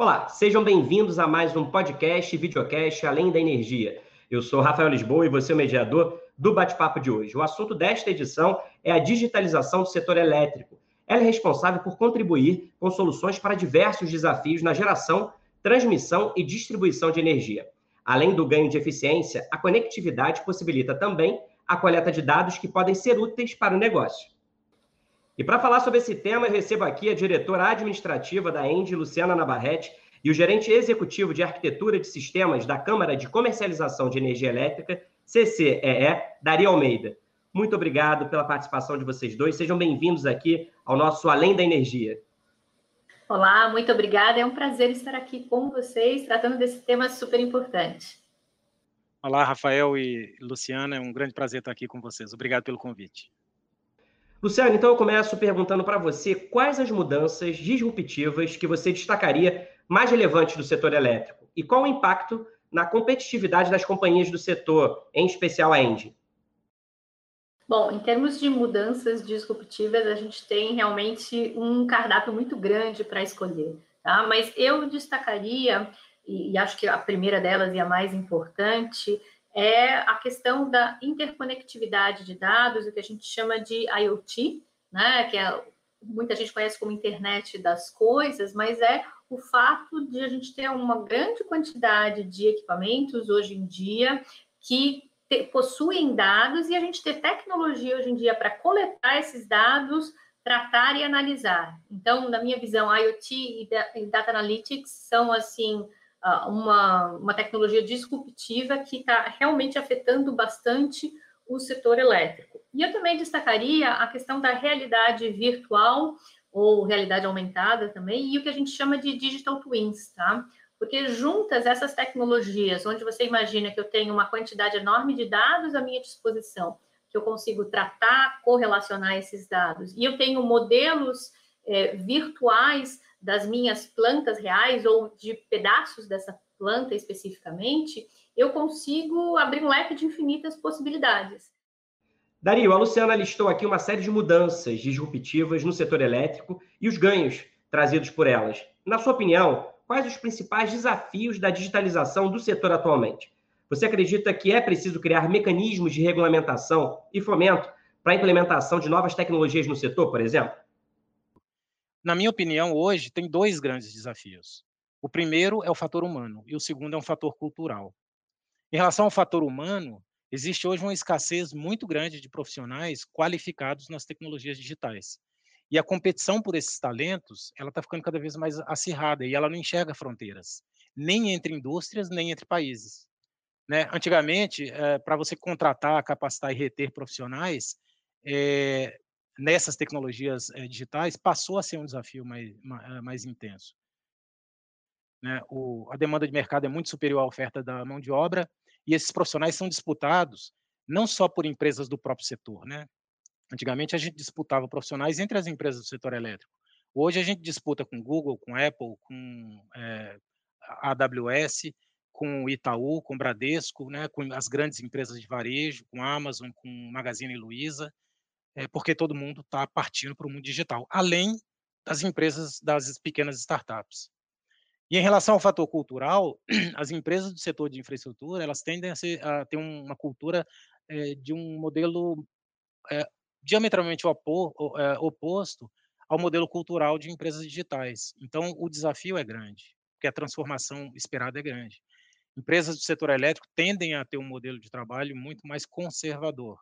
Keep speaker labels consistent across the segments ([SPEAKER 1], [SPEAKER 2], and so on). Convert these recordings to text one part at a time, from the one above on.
[SPEAKER 1] Olá, sejam bem-vindos a mais um podcast e videocast Além da Energia. Eu sou Rafael Lisboa e você é o mediador do bate-papo de hoje. O assunto desta edição é a digitalização do setor elétrico. Ela é responsável por contribuir com soluções para diversos desafios na geração, transmissão e distribuição de energia. Além do ganho de eficiência, a conectividade possibilita também a coleta de dados que podem ser úteis para o negócio. E para falar sobre esse tema, eu recebo aqui a diretora administrativa da Engie, Luciana Navarrete, e o gerente executivo de arquitetura de sistemas da Câmara de Comercialização de Energia Elétrica, CCEE, Daria Almeida. Muito obrigado pela participação de vocês dois. Sejam bem-vindos aqui ao nosso Além da Energia.
[SPEAKER 2] Olá, muito obrigada. É um prazer estar aqui com vocês, tratando desse tema super importante.
[SPEAKER 3] Olá, Rafael e Luciana. É um grande prazer estar aqui com vocês. Obrigado pelo convite.
[SPEAKER 1] Luciano, então eu começo perguntando para você quais as mudanças disruptivas que você destacaria mais relevantes do setor elétrico e qual o impacto na competitividade das companhias do setor, em especial a Engie.
[SPEAKER 2] Bom, em termos de mudanças disruptivas, a gente tem realmente um cardápio muito grande para escolher, tá? Mas eu destacaria, e acho que a primeira delas e a mais importante, é a questão da interconectividade de dados, o que a gente chama de IoT, né, que é, muita gente conhece como internet das coisas, mas é o fato de a gente ter uma grande quantidade de equipamentos hoje em dia que te, possuem dados e a gente ter tecnologia hoje em dia para coletar esses dados, tratar e analisar. Então, na minha visão, IoT e Data Analytics são assim uma, uma tecnologia disruptiva que está realmente afetando bastante o setor elétrico. E eu também destacaria a questão da realidade virtual ou realidade aumentada também, e o que a gente chama de digital twins, tá? Porque juntas essas tecnologias, onde você imagina que eu tenho uma quantidade enorme de dados à minha disposição, que eu consigo tratar, correlacionar esses dados, e eu tenho modelos é, virtuais das minhas plantas reais ou de pedaços dessa planta especificamente, eu consigo abrir um leque de infinitas possibilidades.
[SPEAKER 1] Dario, a Luciana listou aqui uma série de mudanças disruptivas no setor elétrico e os ganhos trazidos por elas. Na sua opinião, quais os principais desafios da digitalização do setor atualmente? Você acredita que é preciso criar mecanismos de regulamentação e fomento para a implementação de novas tecnologias no setor, por exemplo?
[SPEAKER 3] Na minha opinião, hoje tem dois grandes desafios. O primeiro é o fator humano e o segundo é um fator cultural. Em relação ao fator humano, existe hoje uma escassez muito grande de profissionais qualificados nas tecnologias digitais. E a competição por esses talentos, ela está ficando cada vez mais acirrada e ela não enxerga fronteiras, nem entre indústrias, nem entre países. Né? Antigamente, é, para você contratar, capacitar e reter profissionais, é, nessas tecnologias é, digitais passou a ser um desafio mais, eh, mais intenso. Né? O, a demanda de mercado é muito superior à oferta da mão de obra e esses profissionais são disputados não só por empresas do próprio setor. Né? Antigamente a gente disputava profissionais entre as empresas do setor elétrico. Hoje a gente disputa com Google, com Apple, com é, AWS, com Itaú, com Bradesco, né, com as grandes empresas de varejo, com Amazon, com Magazine Luiza é, porque todo mundo está partindo para o mundo digital, além das empresas, das pequenas startups. E em relação ao fator cultural, as empresas do setor de infraestrutura, elas tendem a, ser, a ter uma cultura é, de um modelo é, diametralmente opor, é, oposto ao modelo cultural de empresas digitais. Então, o desafio é grande, porque a transformação esperada é grande. Empresas do setor elétrico tendem a ter um modelo de trabalho muito mais conservador.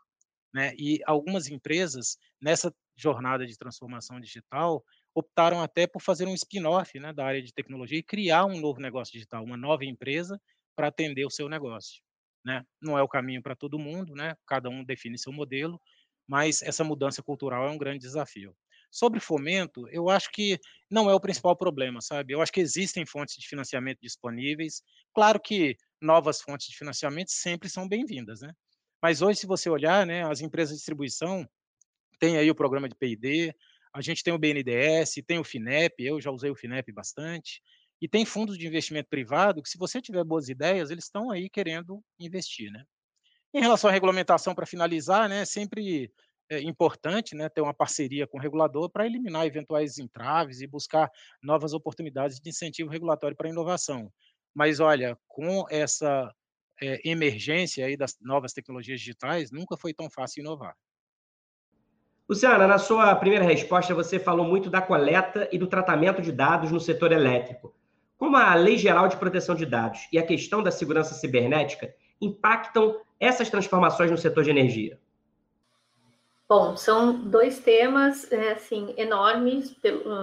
[SPEAKER 3] Né? E algumas empresas, nessa jornada de transformação digital, optaram até por fazer um spin-off né, da área de tecnologia e criar um novo negócio digital, uma nova empresa para atender o seu negócio. Né? Não é o caminho para todo mundo, né? cada um define seu modelo, mas essa mudança cultural é um grande desafio. Sobre fomento, eu acho que não é o principal problema, sabe? Eu acho que existem fontes de financiamento disponíveis. Claro que novas fontes de financiamento sempre são bem-vindas, né? Mas hoje, se você olhar, né, as empresas de distribuição têm aí o programa de P&D, a gente tem o BNDES, tem o FINEP, eu já usei o FINEP bastante, e tem fundos de investimento privado que, se você tiver boas ideias, eles estão aí querendo investir, né? Em relação à regulamentação, para finalizar, né, sempre é importante né, ter uma parceria com o regulador para eliminar eventuais entraves e buscar novas oportunidades de incentivo regulatório para a inovação. Mas, olha, com essa é, emergência aí das novas tecnologias digitais, nunca foi tão fácil inovar.
[SPEAKER 1] Luciana, na sua primeira resposta, você falou muito da coleta e do tratamento de dados no setor elétrico. Como a Lei Geral de Proteção de Dados e a questão da segurança cibernética impactam essas transformações no setor de energia?
[SPEAKER 2] Bom, são dois temas é, assim enormes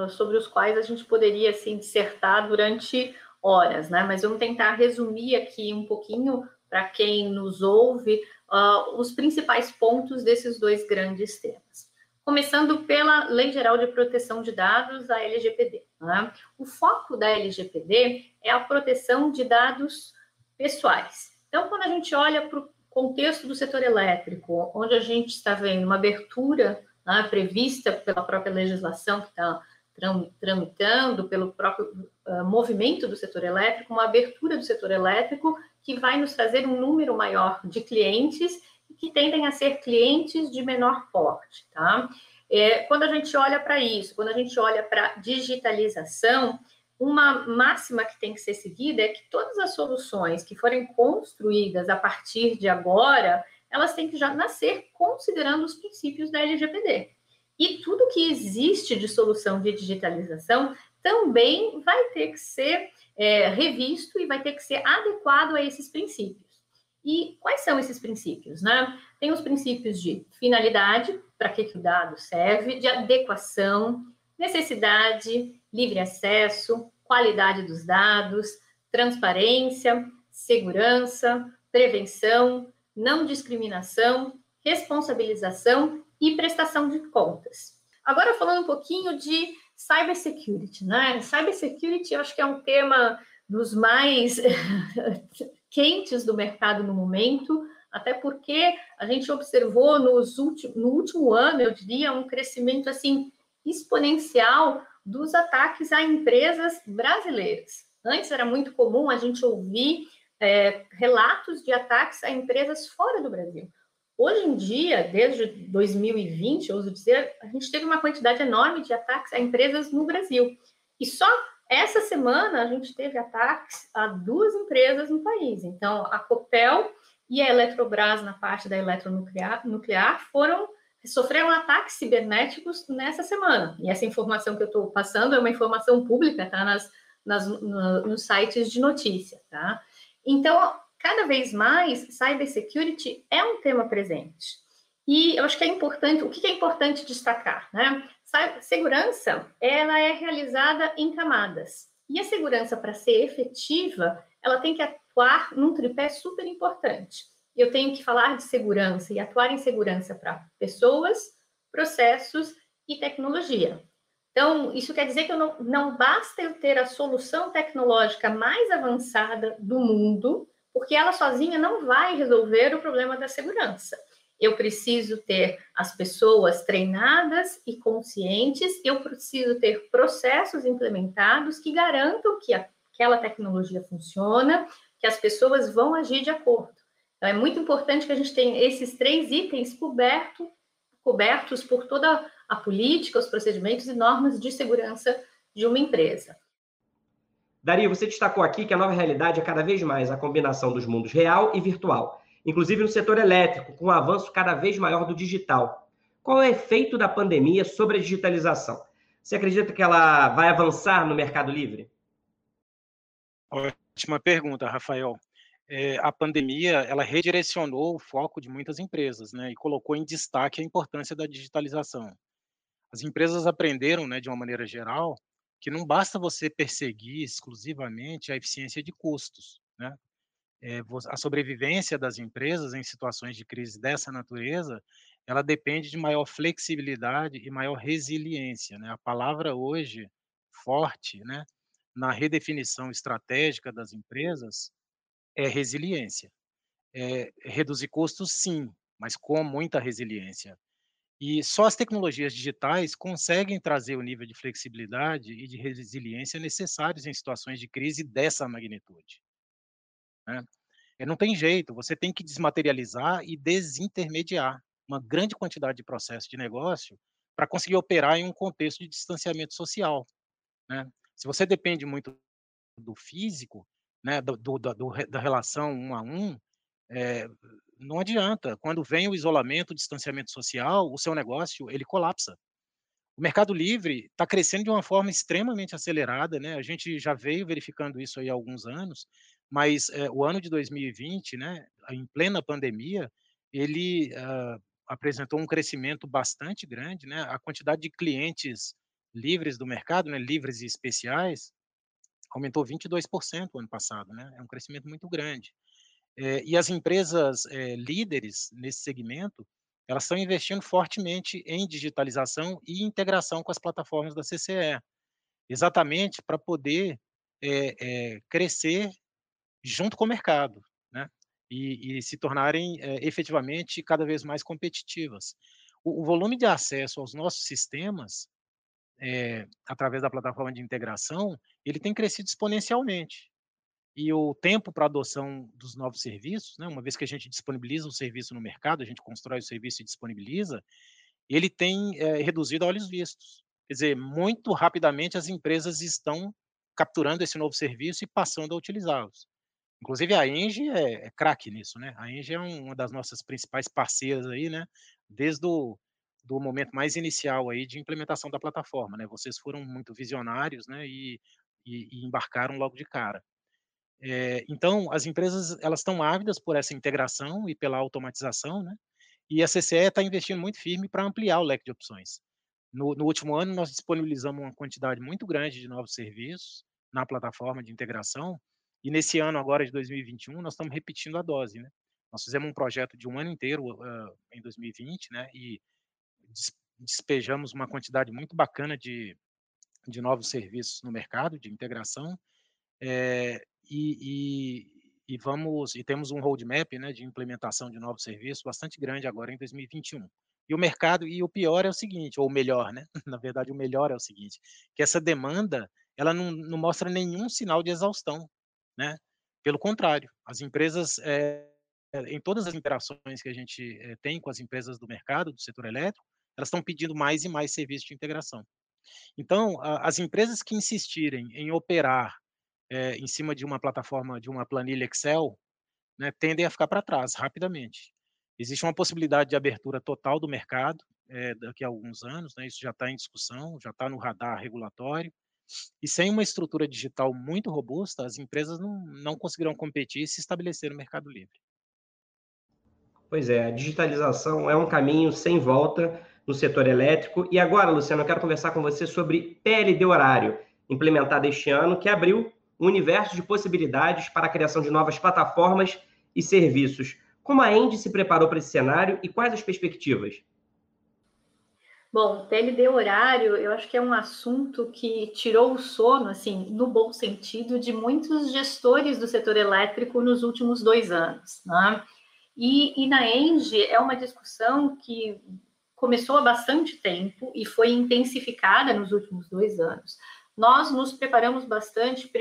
[SPEAKER 2] sobre os quais a gente poderia assim dissertar durante horas, né? Mas vamos tentar resumir aqui um pouquinho para quem nos ouve uh, os principais pontos desses dois grandes temas. Começando pela Lei Geral de Proteção de Dados, a LGPD. Né? O foco da LGPD é a proteção de dados pessoais. Então, quando a gente olha para o contexto do setor elétrico, onde a gente está vendo uma abertura né, prevista pela própria legislação que está tramitando, pelo próprio uh, movimento do setor elétrico, uma abertura do setor elétrico que vai nos trazer um número maior de clientes que tendem a ser clientes de menor porte, tá? É, quando a gente olha para isso, quando a gente olha para digitalização, uma máxima que tem que ser seguida é que todas as soluções que forem construídas a partir de agora, elas têm que já nascer considerando os princípios da LGPD. E tudo que existe de solução de digitalização também vai ter que ser é, revisto e vai ter que ser adequado a esses princípios. E quais são esses princípios? Né? Tem os princípios de finalidade, para que, que o dado serve, de adequação, necessidade, livre acesso, qualidade dos dados, transparência, segurança, prevenção, não discriminação, responsabilização e prestação de contas. Agora falando um pouquinho de cybersecurity, né? Cybersecurity eu acho que é um tema dos mais quentes do mercado no momento, até porque a gente observou nos últimos, no último ano, eu diria, um crescimento assim exponencial dos ataques a empresas brasileiras. Antes era muito comum a gente ouvir é, relatos de ataques a empresas fora do Brasil. Hoje em dia, desde 2020, ouso dizer, a gente teve uma quantidade enorme de ataques a empresas no Brasil. E só essa semana a gente teve ataques a duas empresas no país. Então, a Copel e a Eletrobras, na parte da eletronuclear, nuclear, foram sofreram ataques cibernéticos nessa semana. E essa informação que eu estou passando é uma informação pública, tá? Nas, nas, no, nos sites de notícia, tá? Então, cada vez mais, cybersecurity é um tema presente. E eu acho que é importante, o que é importante destacar, né? Segurança, ela é realizada em camadas. E a segurança, para ser efetiva, ela tem que atuar num tripé super importante. Eu tenho que falar de segurança e atuar em segurança para pessoas, processos e tecnologia. Então, isso quer dizer que não, não basta eu ter a solução tecnológica mais avançada do mundo, porque ela sozinha não vai resolver o problema da segurança eu preciso ter as pessoas treinadas e conscientes, eu preciso ter processos implementados que garantam que aquela tecnologia funciona, que as pessoas vão agir de acordo. Então, é muito importante que a gente tenha esses três itens coberto, cobertos por toda a política, os procedimentos e normas de segurança de uma empresa.
[SPEAKER 1] Daria, você destacou aqui que a nova realidade é cada vez mais a combinação dos mundos real e virtual inclusive no setor elétrico, com o um avanço cada vez maior do digital. Qual é o efeito da pandemia sobre a digitalização? Você acredita que ela vai avançar no mercado livre?
[SPEAKER 3] Ótima pergunta, Rafael. É, a pandemia ela redirecionou o foco de muitas empresas, né, e colocou em destaque a importância da digitalização. As empresas aprenderam, né, de uma maneira geral, que não basta você perseguir exclusivamente a eficiência de custos, né? é, a sobrevivência das empresas em situações de crise dessa natureza, ela depende de maior flexibilidade e maior resiliência. Né? A palavra hoje forte, né, na redefinição estratégica das empresas é resiliência. É, reduzir custos, sim, mas com muita resiliência. E só as tecnologias digitais conseguem trazer o nível de flexibilidade e de resiliência necessários em situações de crise dessa magnitude. Né? Não tem jeito, você tem que desmaterializar e desintermediar. uma grande quantidade de processos de negócio para conseguir operar em um contexto de distanciamento social. Né? Se você depende muito do físico, né, do, do, do, da relação um a um, é, não adianta. Quando vem o isolamento, o distanciamento social, o seu negócio ele colapsa. O Mercado Livre está crescendo de uma forma extremamente acelerada, né? A gente já veio verificando isso aí há alguns anos, mas é, o ano de 2020, né, em plena pandemia, ele uh, apresentou um crescimento bastante grande, né? A quantidade de clientes livres do mercado, né, livres e especiais, aumentou 22% o ano passado, né? É um crescimento muito grande. É, e as empresas é, líderes nesse segmento, elas estão investindo fortemente em digitalização e integração com as plataformas da CCE, exatamente para poder é, crescer junto com o mercado, né? E, e se tornarem efetivamente cada vez mais competitivas. O, o, volume de acesso aos nossos sistemas, através da plataforma de integração, ele tem crescido exponencialmente e o tempo para adoção dos novos serviços, né, uma vez que a gente disponibiliza um serviço no mercado, a gente constrói o serviço e disponibiliza, ele tem é, reduzido a olhos vistos. Quer dizer, muito rapidamente as empresas estão capturando esse novo serviço e passando a utilizá-los. Inclusive a Engie é, é craque nisso, né? A Engie é uma das nossas principais parceiras aí, né? Desde o do momento mais inicial aí de implementação da plataforma, né? Vocês foram muito visionários, né? E, e, e embarcaram logo de cara. É, então, as empresas elas estão ávidas por essa integração e pela automatização, né? E a CCE está investindo muito firme para ampliar o leque de opções. No, no, último ano, nós disponibilizamos uma quantidade muito grande de novos serviços na plataforma de integração, e nesse ano agora de 2021, nós estamos repetindo a dose, né? Nós fizemos um projeto de um ano inteiro uh, em 2020, né? E despejamos uma quantidade muito bacana de, de novos serviços no mercado de integração, é, e, e, e, vamos e temos um roadmap né, de implementação de novos serviços bastante grande agora em 2021. E o mercado, e o pior é o seguinte, ou o melhor, né? Na verdade, o melhor é o seguinte, que essa demanda, ela não, não mostra nenhum sinal de exaustão, né? Pelo contrário, as empresas, é, em todas as interações que a gente é, tem com as empresas do mercado, do setor elétrico, elas estão pedindo mais e mais serviços de integração. Então, a, as empresas que insistirem em operar é, em cima de uma plataforma, de uma planilha Excel, né, tendem a ficar para trás rapidamente. Existe uma possibilidade de abertura total do mercado é, daqui a alguns anos, né, isso já está em discussão, já está no radar regulatório, e sem uma estrutura digital muito robusta, as empresas não, não conseguirão competir e se estabelecer no mercado livre.
[SPEAKER 1] Pois é, a digitalização é um caminho sem volta no setor elétrico. E agora, Luciano, eu quero conversar com você sobre PLD horário, implementado este ano, que abriu um universo de possibilidades para a criação de novas plataformas e serviços. Como a Endy se preparou para esse cenário e quais as perspectivas?
[SPEAKER 2] Bom, PLD horário, eu acho que é um assunto que tirou o sono, assim, no bom sentido, de muitos gestores do setor elétrico nos últimos dois anos. Né? E, e na Engie é uma discussão que começou há bastante tempo e foi intensificada nos últimos dois anos nós nos preparamos bastante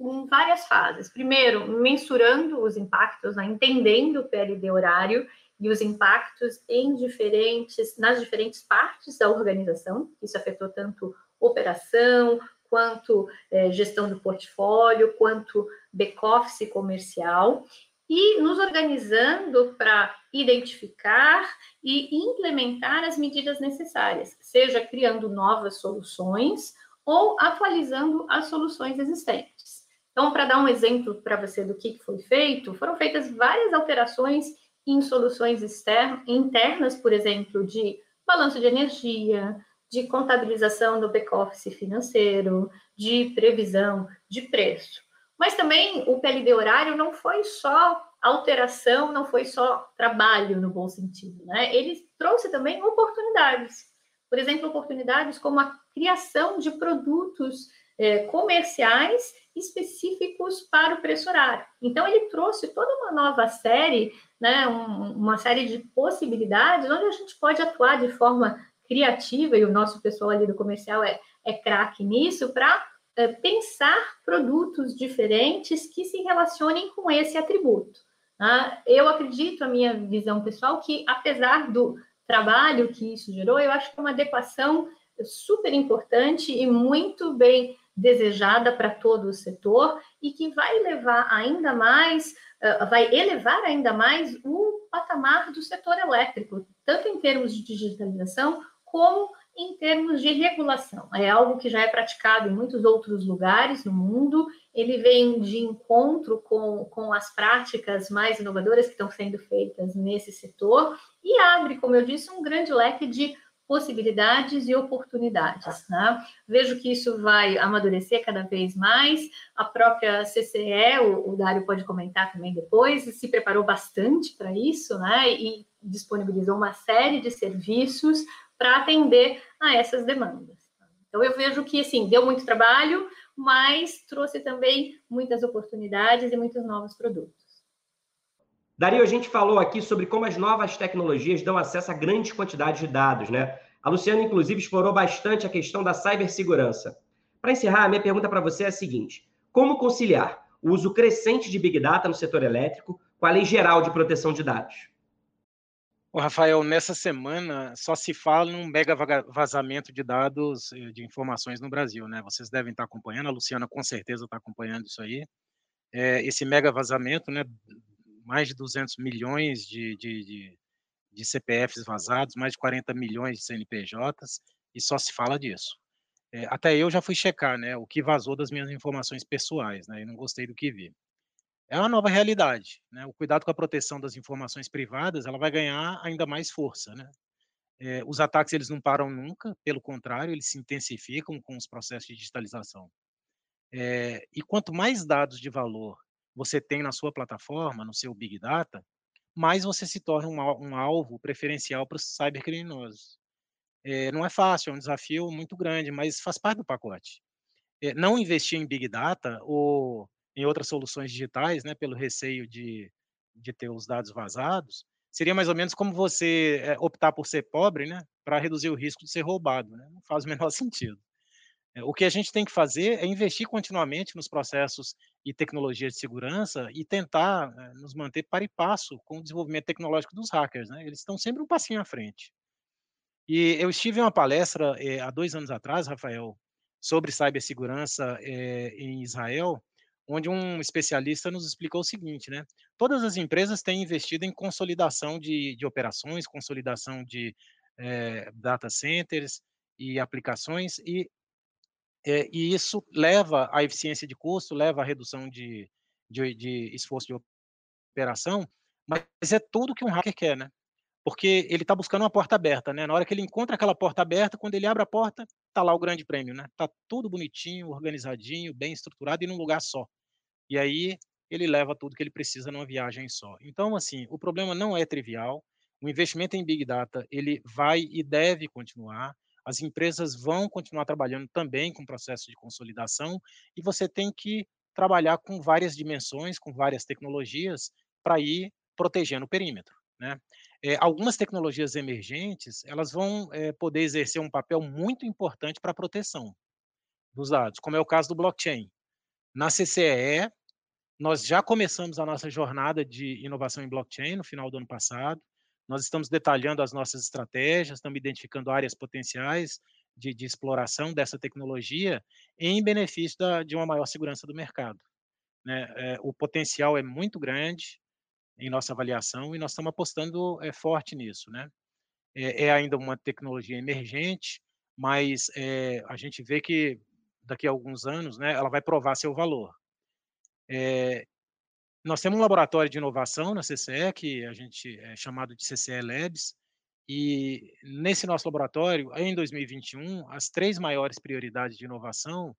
[SPEAKER 2] em várias fases. Primeiro, mensurando os impactos, né, entendendo o PLD horário e os impactos em diferentes, nas diferentes partes da organização. Isso afetou tanto operação, quanto é, gestão do portfólio, quanto back-office comercial, e nos organizando para identificar e implementar as medidas necessárias, seja criando novas soluções ou atualizando as soluções existentes. Então, para dar um exemplo para você do que foi feito, foram feitas várias alterações em soluções externas, internas, por exemplo, de balanço de energia, de contabilização do back-office financeiro, de previsão de preço. Mas também o PLD horário não foi só alteração, não foi só trabalho no bom sentido, né? Ele trouxe também oportunidades. Por exemplo, oportunidades como a criação de produtos é, comerciais específicos para o preço horário. Então, ele trouxe toda uma nova série, né, um, uma série de possibilidades onde a gente pode atuar de forma criativa, e o nosso pessoal ali do comercial é, é craque nisso, para é, pensar produtos diferentes que se relacionem com esse atributo. Ah, eu acredito, a minha visão pessoal, que apesar do trabalho que isso gerou, eu acho que é uma adequação super importante e muito bem desejada para todo o setor e que vai levar ainda mais, uh, vai elevar ainda mais o patamar do setor elétrico, tanto em termos de digitalização como em termos de regulação. É algo que já é praticado em muitos outros lugares no mundo, ele vem de encontro com, com as práticas mais inovadoras que estão sendo feitas nesse setor e abre, como eu disse, um grande leque de possibilidades e oportunidades. Né? Vejo que isso vai amadurecer cada vez mais. A própria CCE, o, o Dário pode comentar também depois, se preparou bastante para isso, né? E disponibilizou uma série de serviços para atender a essas demandas. Então eu vejo que assim deu muito trabalho, mas trouxe também muitas oportunidades e muitos novos produtos.
[SPEAKER 1] Dario, a gente falou aqui sobre como as novas tecnologias dão acesso a grandes quantidades de dados, né? A Luciana, inclusive, explorou bastante a questão da cibersegurança. Para encerrar, a minha pergunta para você é a seguinte: como conciliar o uso crescente de Big Data no setor elétrico com a Lei Geral de Proteção de Dados?
[SPEAKER 3] Ô, Rafael, nessa semana só se fala num mega vazamento de dados, eh, de informações no Brasil, né? Vocês devem estar acompanhando, a Luciana com certeza está acompanhando isso aí. É, esse mega vazamento, né? Mais de 200 milhões de, de, de, de CPFs vazados, mais de 40 milhões de CNPJs, e só se fala disso. É, até eu já fui checar, né, o que vazou das minhas informações pessoais, né, e não gostei do que vi. É uma nova realidade, né? O cuidado com a proteção das informações privadas, ela vai ganhar ainda mais força, né? É, os ataques eles não param nunca, pelo contrário, eles se intensificam com os processos de digitalização. É, e quanto mais dados de valor você tem na sua plataforma, no seu Big Data, mais você se torna um, alvo preferencial para os cybercriminosos. É, não é fácil, é um desafio muito grande, mas faz parte do pacote. É, não investir em Big Data ou em outras soluções digitais, né, pelo receio de, de ter os dados vazados, seria mais ou menos como você é, optar por ser pobre, né, para reduzir o risco de ser roubado. Né? Não faz o menor sentido. É, o que a gente tem que fazer é investir continuamente nos processos e tecnologias de segurança e tentar é, nos manter para e passo com o desenvolvimento tecnológico dos hackers. Né? Eles estão sempre um passinho à frente. E eu estive em uma palestra é, há dois anos atrás, Rafael, sobre cibersegurança é, em Israel, onde um especialista nos explicou o seguinte, né? Todas as empresas têm investido em consolidação de, de operações, consolidação de data centers e aplicações, e é, e isso leva à eficiência de custo, leva à redução de, de, de esforço de operação, mas é tudo que um hacker quer, né? Porque ele está buscando uma porta aberta, né? Na hora que ele encontra aquela porta aberta, quando ele abre a porta, tá lá o grande prêmio, né? Tá tudo bonitinho, organizadinho, bem estruturado e num lugar só. E aí ele leva tudo que ele precisa numa viagem só. Então, assim, o problema não é trivial. O investimento em Big Data, ele vai e deve continuar. As empresas vão continuar trabalhando também com processo de consolidação e você tem que trabalhar com várias dimensões, com várias tecnologias para ir protegendo o perímetro. Né? É, algumas tecnologias emergentes elas vão é, poder exercer um papel muito importante para a proteção dos dados, como é o caso do blockchain. Na CCE, nós já começamos a nossa jornada de inovação em blockchain no final do ano passado. Nós estamos detalhando as nossas estratégias, estamos identificando áreas potenciais de, de exploração dessa tecnologia em benefício da, de uma maior segurança do mercado. Né? É, o potencial é muito grande em nossa avaliação e nós estamos apostando é, forte nisso. Né? É, é ainda uma tecnologia emergente, mas é, a gente vê que daqui a alguns anos né, ela vai provar seu valor. É, nós temos um laboratório de inovação na CCE, que a gente é chamado de CCE Labs, e nesse nosso laboratório, em 2021, as três maiores prioridades de inovação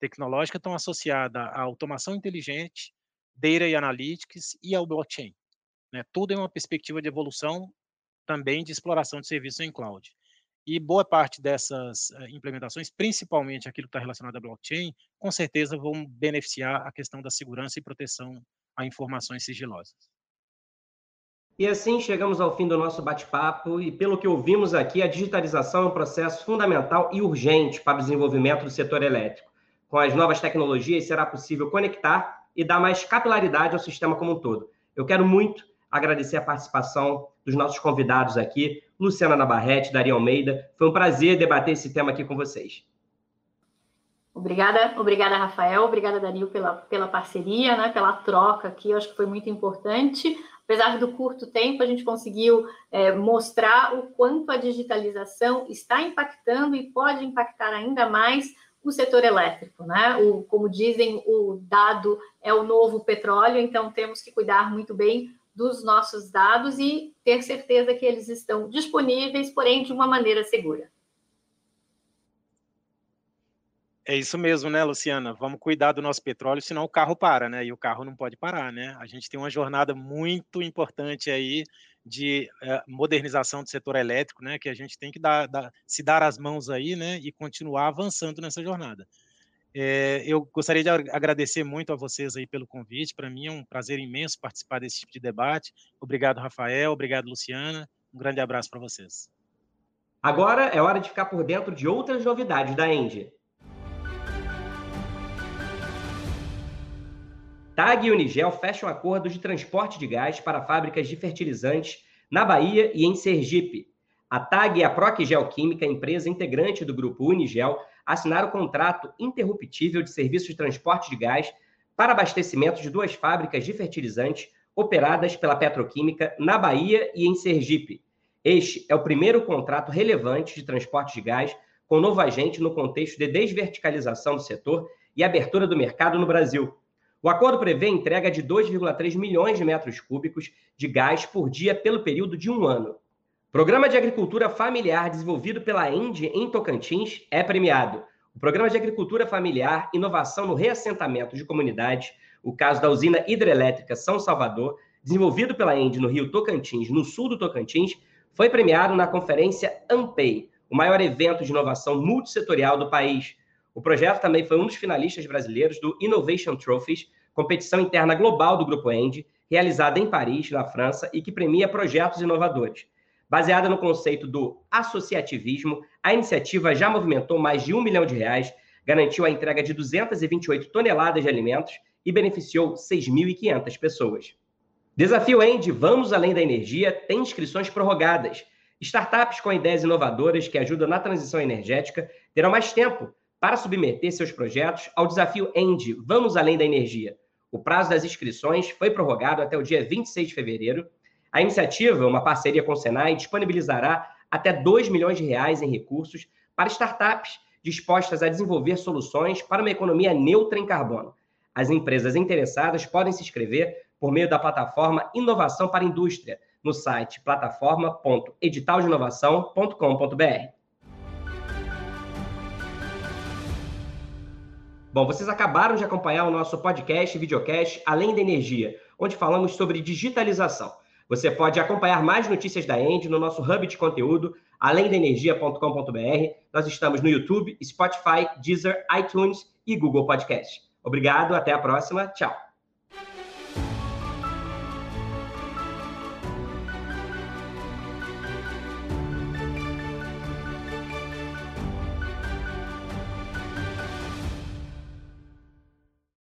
[SPEAKER 3] tecnológica estão associadas à automação inteligente, data e analytics e ao blockchain. Né? Tudo é uma perspectiva de evolução também de exploração de serviços em cloud. E boa parte dessas uh, implementações, principalmente aquilo que está relacionado à blockchain, com certeza vão beneficiar a questão da segurança e proteção a informações sigilosas.
[SPEAKER 1] E assim chegamos ao fim do nosso bate-papo, e pelo que ouvimos aqui, a digitalização é um processo fundamental e urgente para o desenvolvimento do setor elétrico. Com as novas tecnologias, será possível conectar e dar mais capilaridade ao sistema como um todo. Eu quero muito agradecer a participação dos nossos convidados aqui, Luciana Navarrete, Daria Almeida. Foi um prazer debater esse tema aqui com vocês.
[SPEAKER 2] Obrigada, obrigada, Rafael, obrigada, Dario, pela, pela parceria, né, pela troca aqui, eu acho que foi muito importante. Apesar do curto tempo, a gente conseguiu é, mostrar o quanto a digitalização está impactando e pode impactar ainda mais o setor elétrico, né? O, como dizem, o dado é o novo petróleo, então temos que cuidar muito bem dos nossos dados e ter certeza que eles estão disponíveis, porém de uma maneira segura.
[SPEAKER 3] É isso mesmo, né, Luciana? Vamos cuidar do nosso petróleo, senão o carro para, né? E o carro não pode parar, né? A gente tem uma jornada muito importante aí de uh, modernização do setor elétrico, né? Que a gente tem que dar, dar, se dar as mãos aí, né? E continuar avançando nessa jornada. É, eu gostaria de agradecer muito a vocês aí pelo convite. Para mim é um prazer imenso participar desse tipo de debate. Obrigado, Rafael. Obrigado, Luciana. Um grande abraço para vocês.
[SPEAKER 1] Agora é hora de ficar por dentro de outras novidades da Engie. TAG e Unigel fecham acordos de transporte de gás para fábricas de fertilizantes na Bahia e em Sergipe. A TAG e a Procgel Química, empresa integrante do grupo Unigel, assinaram o contrato interruptível de serviço de transporte de gás para abastecimento de duas fábricas de fertilizantes operadas pela Petroquímica na Bahia e em Sergipe. Este é o primeiro contrato relevante de transporte de gás com novo agente no contexto de desverticalização do setor e abertura do mercado no Brasil. O acordo prevê entrega de 2,3 milhões de metros cúbicos de gás por dia pelo período de um ano. Programa de Agricultura Familiar desenvolvido pela ENDE em Tocantins é premiado. O Programa de Agricultura Familiar, Inovação no Reassentamento de Comunidades, o caso da usina hidrelétrica São Salvador, desenvolvido pela ENDE no Rio Tocantins, no sul do Tocantins, foi premiado na conferência AMPEI, o maior evento de inovação multissetorial do país, o projeto também foi um dos finalistas brasileiros do Innovation Trophies, competição interna global do Grupo End, realizada em Paris, na França, e que premia projetos inovadores. Baseada no conceito do associativismo, a iniciativa já movimentou mais de um milhão de reais, garantiu a entrega de 228 toneladas de alimentos e beneficiou 6.500 pessoas. Desafio End Vamos Além da Energia tem inscrições prorrogadas. Startups com ideias inovadoras que ajudam na transição energética terão mais tempo para submeter seus projetos ao desafio END Vamos Além da Energia. O prazo das inscrições foi prorrogado até o dia 26 de fevereiro. A iniciativa, uma parceria com o Senai, disponibilizará até 2 milhões de reais em recursos para startups dispostas a desenvolver soluções para uma economia neutra em carbono. As empresas interessadas podem se inscrever por meio da plataforma Inovação para a Indústria, no site plataforma.editaldeinovação.com.br. Bom, vocês acabaram de acompanhar o nosso podcast e videocast Além da Energia, onde falamos sobre digitalização. Você pode acompanhar mais notícias da End no nosso hub de conteúdo, alemdaenergia.com.br. Nós estamos no YouTube, Spotify, Deezer, iTunes e Google Podcast. Obrigado, até a próxima. Tchau.